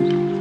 嗯。